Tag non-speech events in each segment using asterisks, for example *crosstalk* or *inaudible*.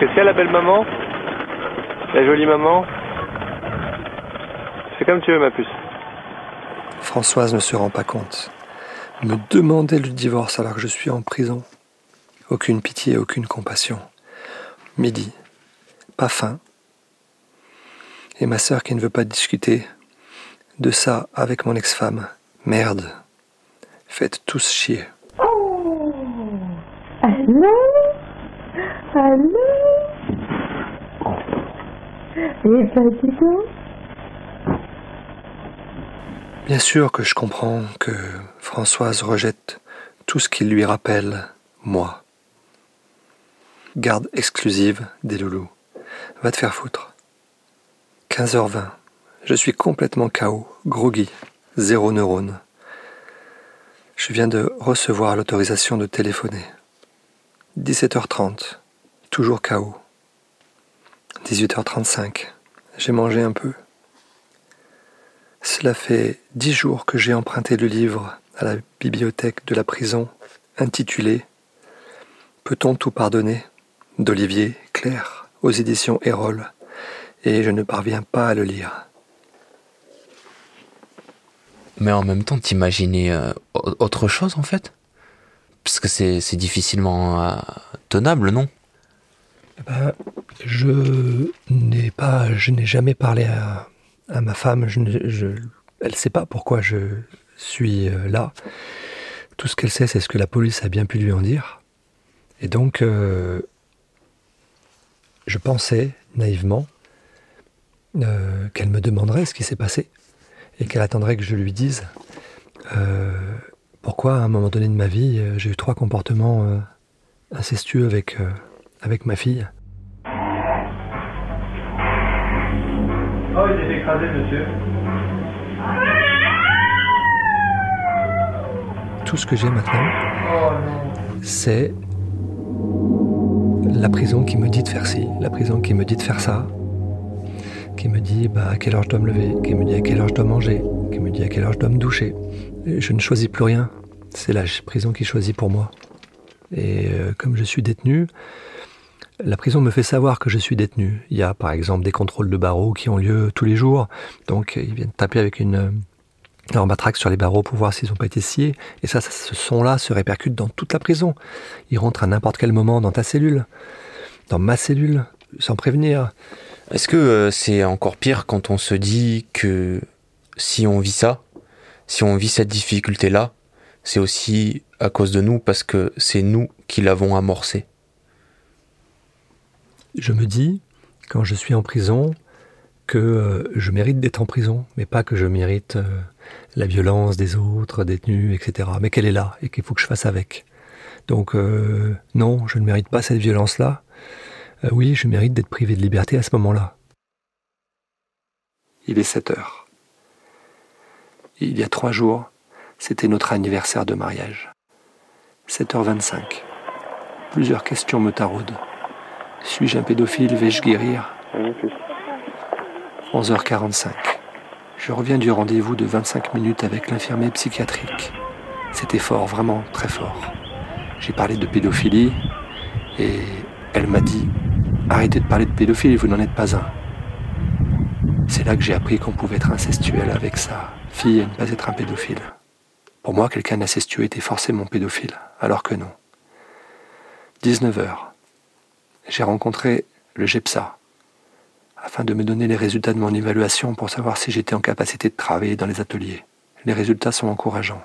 C'est ça la belle maman La jolie maman C'est comme tu veux, ma puce. Françoise ne se rend pas compte. Me demander le divorce alors que je suis en prison. Aucune pitié, aucune compassion. Midi. Pas faim. Et ma sœur qui ne veut pas discuter de ça avec mon ex-femme. Merde. Faites tous chier. Oh Allô Allô donc Bien sûr que je comprends que Françoise rejette tout ce qui lui rappelle moi. Garde exclusive des loulous. Va te faire foutre. 15h20. Je suis complètement KO, groggy, zéro neurone. Je viens de recevoir l'autorisation de téléphoner. 17h30. Toujours KO. 18h35. J'ai mangé un peu. Cela fait dix jours que j'ai emprunté le livre à la bibliothèque de la prison intitulé Peut-on tout pardonner d'Olivier Claire aux éditions Erol et je ne parviens pas à le lire. Mais en même temps, t'imaginais euh, autre chose en fait? Parce que c'est difficilement euh, tenable, non? Bah, Je n'ai pas, je n'ai jamais parlé à, ma femme. Elle ne sait pas pourquoi je suis euh, là. Tout ce qu'elle sait, c'est ce que la police a bien pu lui en dire. Et donc, euh, je pensais naïvement euh, qu'elle me demanderait ce qui s'est passé et qu'elle attendrait que je lui dise euh, pourquoi à un moment donné de ma vie euh, j'ai eu trois comportements euh, incestueux avec, euh, avec ma fille? Oh, il est écrasé, monsieur. Tout ce que j'ai maintenant, Oh c'est la prison qui me dit de faire ci, la prison qui me dit de faire ça, qui me dit bah, à quelle heure je dois me lever, qui me dit à quelle heure je dois manger, qui me dit à quelle heure je dois me doucher. Et je ne choisis plus rien. C'est la prison qui choisit pour moi. Et euh, comme je suis détenu, la prison me fait savoir que je suis détenu. Il y a par exemple des contrôles de barreaux qui ont lieu tous les jours. Donc ils viennent taper avec une, leur matraque sur les barreaux pour voir s'ils n'ont pas été sciés. Et ça, ça, ce son-là se répercute dans toute la prison. Il rentre à n'importe quel moment dans ta cellule, dans ma cellule, sans prévenir. Est-ce que euh, c'est encore pire quand on se dit que si on vit ça, si on vit cette difficulté-là, c'est aussi à cause de nous parce que c'est nous qui l'avons amorcé Je me dis, quand je suis en prison, que euh, je mérite d'être en prison, mais pas que je mérite euh, la violence des autres détenus, etc. Mais qu'elle est là et qu'il faut que je fasse avec. Donc euh, non, je ne mérite pas cette violence-là. Euh, oui, je mérite d'être privé de liberté à ce moment-là. Il est 7 heures. Il y a trois jours, c'était notre anniversaire de mariage. 7h25. Plusieurs questions me taraudent. Suis-je un pédophile? Vais-je guérir? 11h45. Je reviens du rendez-vous de 25 minutes avec l'infirmier psychiatrique. C'était fort, vraiment très fort. J'ai parlé de pédophilie et elle m'a dit Arrêtez de parler de pédophilie, vous n'en êtes pas un. C'est là que j'ai appris qu'on pouvait être incestuel avec sa fille et ne pas être un pédophile. Pour moi, quelqu'un d'incestueux était forcément pédophile, alors que non. 19h. J'ai rencontré le GEPSA, afin de me donner les résultats de mon évaluation pour savoir si j'étais en capacité de travailler dans les ateliers. Les résultats sont encourageants.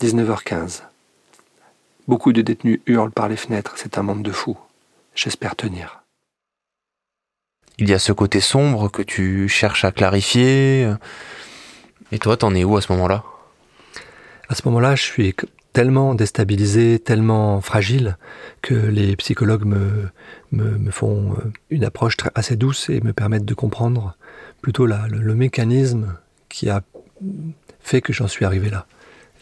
19h15. Beaucoup de détenus hurlent par les fenêtres, c'est un monde de fous. J'espère tenir. Il y a ce côté sombre que tu cherches à clarifier. Et toi, t'en es où à ce moment-là? À ce moment-là, je suis tellement déstabilisé, tellement fragile, que les psychologues me, font une approche assez douce et me permettent de comprendre plutôt le, le mécanisme qui a fait que j'en suis arrivé là.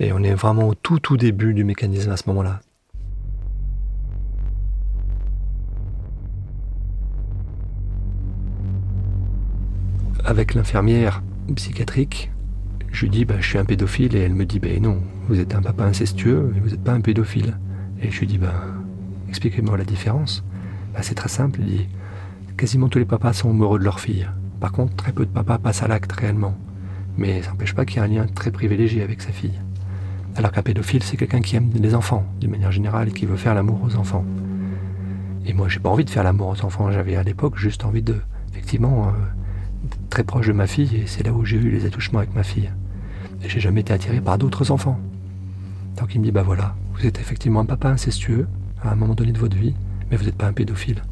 Et on est vraiment au tout tout début du mécanisme à ce moment-là. Avec l'infirmière psychiatrique, je lui dis bah, je suis un pédophile et elle me dit bah, non, vous êtes un papa incestueux et vous n'êtes pas un pédophile. Et je lui dis bah, expliquez-moi la différence. C'est très simple, il dit quasiment tous les papas sont amoureux de leur fille. Par contre, très peu de papas passent à l'acte réellement. Mais ça n'empêche pas qu'il y ait un lien très privilégié avec sa fille. Alors qu'un pédophile, c'est quelqu'un qui aime les enfants, d'une manière générale, et qui veut faire l'amour aux enfants. Et moi, j'ai pas envie de faire l'amour aux enfants. J'avais à l'époque juste envie de, effectivement, euh, très proche de ma fille, et c'est là où j'ai eu les attouchements avec ma fille. Et j'ai jamais été attiré par d'autres enfants. Donc il me dit, bah voilà, vous êtes effectivement un papa incestueux à un moment donné de votre vie, mais vous n'êtes pas un pédophile.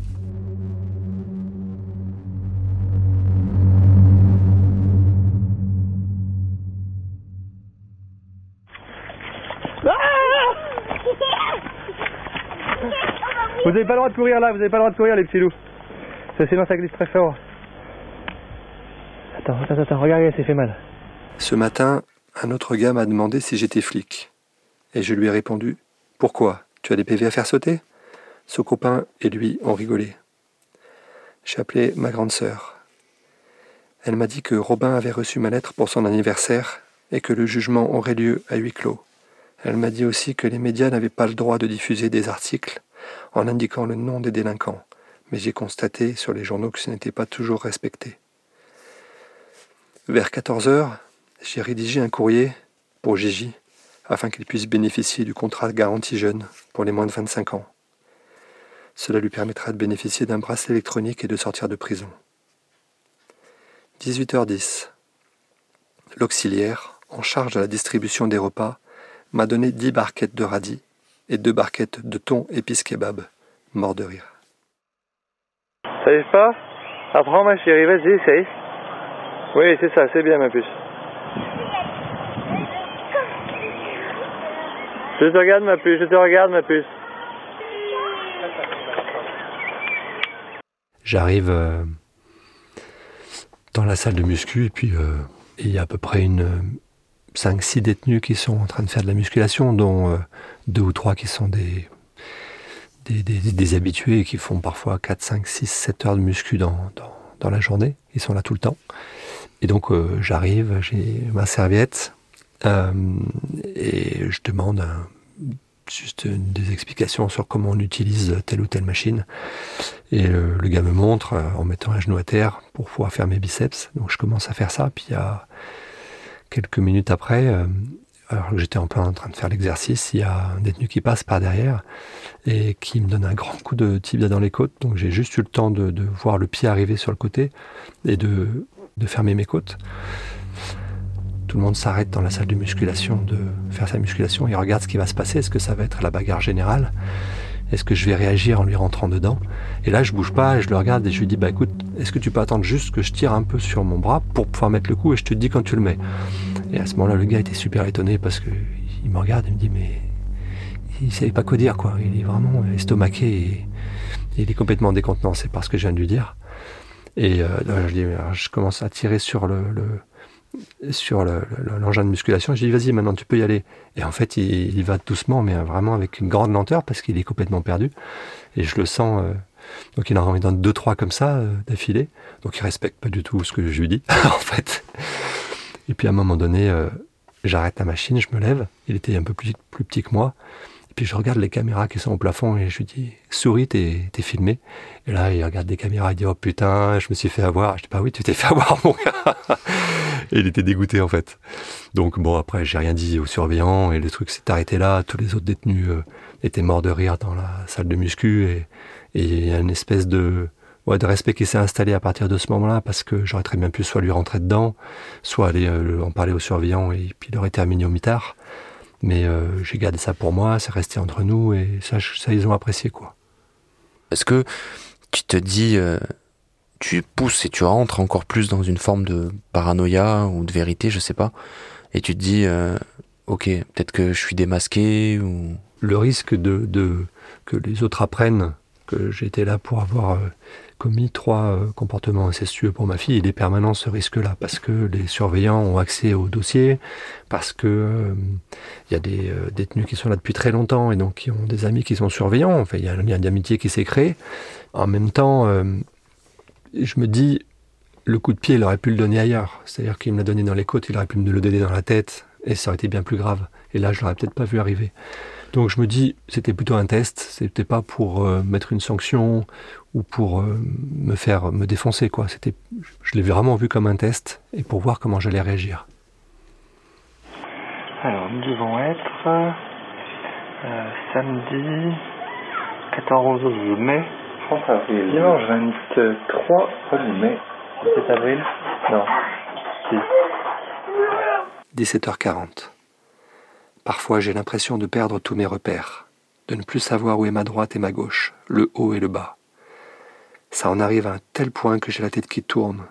Vous n'avez pas le droit de courir là, vous n'avez pas le droit de courir les petits loups. Ça sinon ça glisse très fort. Attends, attends, attends, regardez, c'est fait mal. Ce matin, un autre gars m'a demandé si j'étais flic. Et je lui ai répondu Pourquoi? Tu as des PV à faire sauter? Ce copain et lui ont rigolé. J'ai appelé ma grande sœur. Elle m'a dit que Robin avait reçu ma lettre pour son anniversaire et que le jugement aurait lieu à huis clos. Elle m'a dit aussi que les médias n'avaient pas le droit de diffuser des articles en indiquant le nom des délinquants, mais j'ai constaté sur les journaux que ce n'était pas toujours respecté. Vers 14 heures, j'ai rédigé un courrier pour Gigi afin qu'il puisse bénéficier du contrat garantie jeune pour les moins de 25 ans. Cela lui permettra de bénéficier d'un bracelet électronique et de sortir de prison. 18h10. L'auxiliaire, en charge de la distribution des repas, m'a donné 10 barquettes de radis et deux barquettes de thon épice kebab. Mort de rire. Ça y pas Apprends ma chérie, vas-y. Oui, c'est ça, c'est bien ma puce. Je te regarde ma puce, je te regarde ma puce. J'arrive euh, dans la salle de muscu et puis euh, il y a à peu près une 5-6 détenus qui sont en train de faire de la musculation, dont euh, deux ou trois qui sont des, des, des, habitués et qui font parfois 4, 5, 6, 7 heures de muscu dans, dans, la journée. Ils sont là tout le temps. Et donc euh, j'arrive, j'ai ma serviette euh, et je demande juste des explications sur comment on utilise telle ou telle machine. Et le gars me montre en mettant un genou à terre pour pouvoir faire mes biceps. Donc je commence à faire ça. Puis il y a quelques minutes après, euh, alors j'étais un peu en train de faire l'exercice, il y a un détenu qui passe par derrière et qui me donne un grand coup de tibia dans les côtes. Donc j'ai juste eu le temps de, voir le pied arriver sur le côté et de, de fermer mes côtes. Tout le monde s'arrête dans la salle de musculation de faire sa musculation et regarde ce qui va se passer. Est-ce que ça va être la bagarre générale? Est-ce que je vais réagir en lui rentrant dedans? Et là, je bouge pas et je le regarde et je lui dis Bah écoute, est-ce que tu peux attendre juste que je tire un peu sur mon bras pour pouvoir mettre le coup et je te dis quand tu le mets? Et à ce moment-là, le gars était super étonné parce qu'il me regarde et me dit Mais il savait pas quoi dire, quoi. Il est vraiment estomaqué et, il est complètement décontenancé par ce que je viens de lui dire. Et euh, je, dis, je commence à tirer sur le sur l'engin de musculation. J'ai dit, vas-y, maintenant tu peux y aller. Et en fait, il, il va doucement, mais vraiment avec une grande lenteur parce qu'il est complètement perdu. Et je le sens. Euh, donc il en donne deux, trois comme ça euh, d'affilée. Donc il respecte pas du tout ce que je lui dis, *laughs* en fait. Et puis à un moment donné, euh, j'arrête la machine, je me lève. Il était un peu plus, petit que moi. Et puis je regarde les caméras qui sont au plafond et je lui dis souris, t'es filmé. Et là, il regarde des caméras, il dit oh putain, je me suis fait avoir. Je dis bah oui, tu t'es fait avoir mon gars. *laughs* *laughs* et il était dégoûté en fait. Donc bon, après, j'ai rien dit aux surveillants et le truc s'est arrêté là. Tous les autres détenus euh, étaient morts de rire dans la salle de muscu et il y a une espèce de ouais, de respect qui s'est installé à partir de ce moment-là parce que j'aurais très bien pu soit lui rentrer dedans, soit aller euh, en parler aux surveillants et puis il aurait terminé au mitard. Mais euh, j'ai gardé ça pour moi, c'est resté entre nous et ça, ça ils ont apprécié quoi. Est-ce que tu te dis, tu pousses et tu rentres encore plus dans une forme de paranoïa ou de vérité, je sais pas, et tu te dis, euh, ok, peut-être que je suis démasqué ou. Le risque de, que les autres apprennent que j'étais là pour avoir commis trois euh, comportements incestueux pour ma fille, il est permanent ce risque-là, parce que les surveillants ont accès au dossier, parce que euh, il y a des euh, détenus qui sont là depuis très longtemps et donc qui ont des amis qui sont surveillants. Enfin, il y a un lien d'amitié qui s'est créé. En même temps, je me dis, le coup de pied, il aurait pu le donner ailleurs. C'est-à-dire qu'il me l'a donné dans les côtes, il aurait pu me le donner dans la tête, et ça aurait été bien plus grave. Et là, je l'aurais peut-être pas vu arriver. Donc je me dis, c'était plutôt un test, c'était pas pour euh, mettre une sanction ou pour euh, me faire me défoncer quoi. C'était, je l'ai vraiment vu comme un test et pour voir comment j'allais réagir. Alors nous devons être euh, samedi 14 mai. Avril. Dimanche 23 mai. 17 avril Non. 17h40. Parfois j'ai l'impression de perdre tous mes repères, de ne plus savoir où est ma droite et ma gauche, le haut et le bas. Ça en arrive à un tel point que j'ai la tête qui tourne,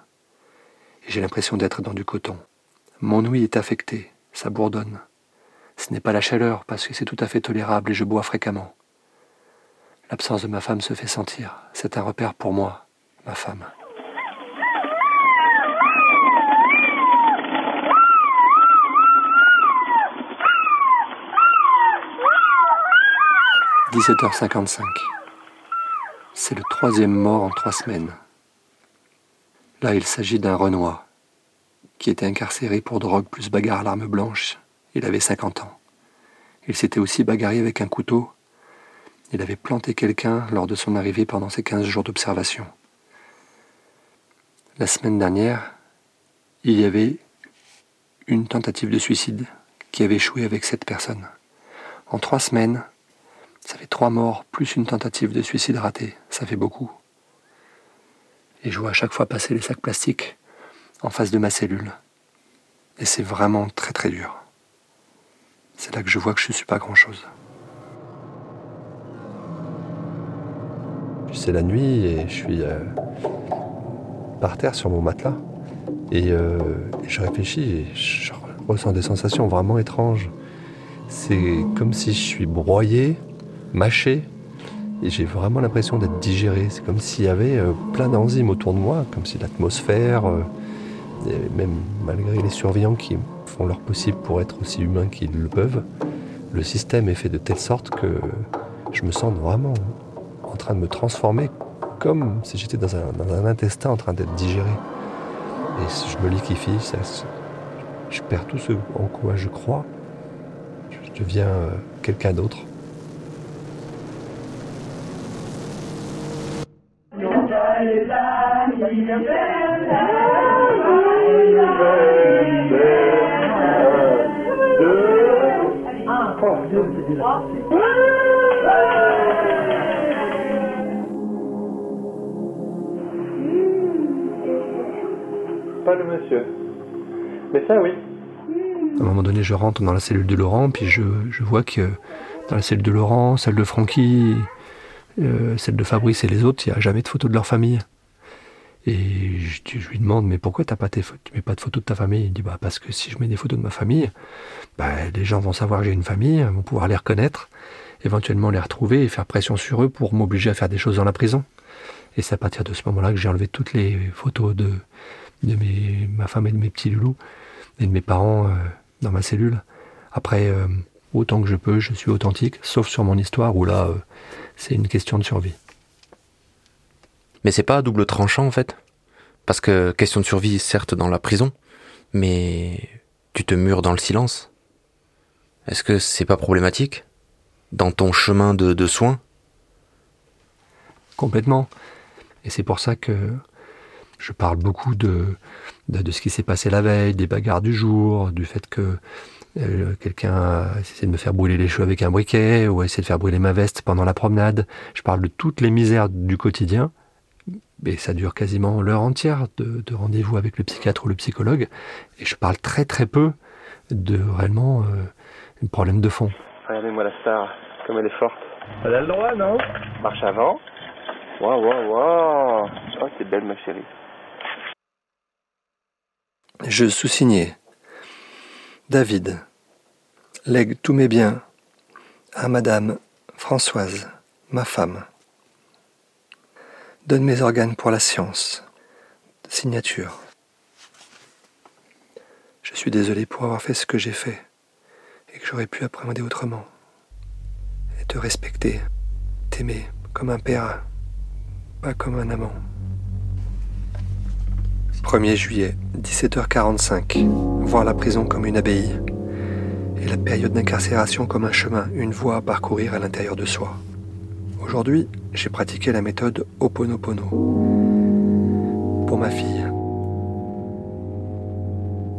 et j'ai l'impression d'être dans du coton. Mon ouïe est affectée, ça bourdonne. Ce n'est pas la chaleur, parce que c'est tout à fait tolérable et je bois fréquemment. L'absence de ma femme se fait sentir. C'est un repère pour moi, ma femme. 17h55. C'est le troisième mort en trois semaines. Là, il s'agit d'un Renoir qui était incarcéré pour drogue plus bagarre à l'arme blanche. Il avait 50 ans. Il s'était aussi bagarré avec un couteau. Il avait planté quelqu'un lors de son arrivée pendant ses 15 jours d'observation. La semaine dernière, il y avait une tentative de suicide qui avait échoué avec cette personne. En trois semaines, ça fait trois morts, plus une tentative de suicide ratée. Ça fait beaucoup. Et je vois à chaque fois passer les sacs plastiques en face de ma cellule. Et c'est vraiment très très dur. C'est là que je vois que je ne suis pas grand-chose. C'est la nuit et je suis euh, par terre sur mon matelas. Et euh, je réfléchis et je ressens des sensations vraiment étranges. C'est comme si je suis broyé mâché. Et j'ai vraiment l'impression d'être digéré. C'est comme s'il y avait euh, plein d'enzymes autour de moi, comme si l'atmosphère, même malgré les surveillants qui font leur possible pour être aussi humains qu'ils le peuvent, le système est fait de telle sorte que je me sens vraiment en train de me transformer comme si j'étais dans un, intestin en train d'être digéré. Et je me liquifie, je perds tout ce en quoi je crois, je deviens euh, quelqu'un d'autre. Pas le monsieur. Mais ça, oui. À un moment donné, je rentre dans la cellule de Laurent, puis je, je vois que dans la cellule de Laurent, celle de Francky, euh, celle de Fabrice et les autres, il n'y a jamais de photos de leur famille. Et je, lui demande, mais pourquoi t'as pas tes, tu mets pas de photos de ta famille? Il dit, bah parce que si je mets des photos de ma famille, bah, les gens vont savoir que j'ai une famille, vont pouvoir les reconnaître, éventuellement les retrouver et faire pression sur eux pour m'obliger à faire des choses dans la prison. Et c'est à partir de ce moment-là que j'ai enlevé toutes les photos de, de mes, ma femme et de mes petits loulous et de mes parents euh, dans ma cellule. Après, euh, autant que je peux, je suis authentique, sauf sur mon histoire où là, c'est une question de survie. Mais c'est pas à double tranchant en fait? Parce que question de survie, certes, dans la prison, mais tu te mures dans le silence. Est-ce que c'est pas problématique? Dans ton chemin de, soins? Complètement. Et c'est pour ça que je parle beaucoup de, de, ce qui s'est passé la veille, des bagarres du jour, du fait que euh, quelqu'un a essayé de me faire brûler les cheveux avec un briquet ou a essayé de faire brûler ma veste pendant la promenade. Je parle de toutes les misères du quotidien. Mais ça dure quasiment l'heure entière de, rendez-vous avec le psychiatre ou le psychologue. Et je parle très très peu de réellement euh, un problème de fond. Regardez-moi la star, comme elle est forte. Elle a le droit, non? Marche avant. Waouh, waouh, waouh. Oh, c'est belle, ma chérie. Je sous-signais David, lègue tous mes biens à Madame Françoise, ma femme. Donne mes organes pour la science. Signature. Je suis désolé pour avoir fait ce que j'ai fait et que j'aurais pu appréhender autrement. Et te respecter, t'aimer comme un père, pas comme un amant. 1er juillet, 17h45. Voir la prison comme une abbaye. et la période d'incarcération comme un chemin, une voie à parcourir à l'intérieur de soi. Aujourd'hui, j'ai pratiqué la méthode Oponopono pour ma fille.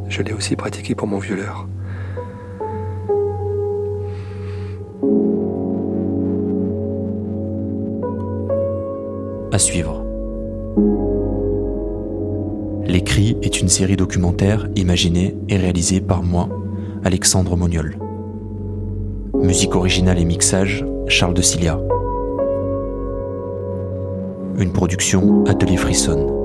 Je l'ai aussi pratiqué pour mon violeur. À suivre. L'écrit est une série documentaire imaginée et réalisée par moi, Alexandre Moniol. Musique originale et mixage, Charles de Cilia. Une production Atelier Frisson.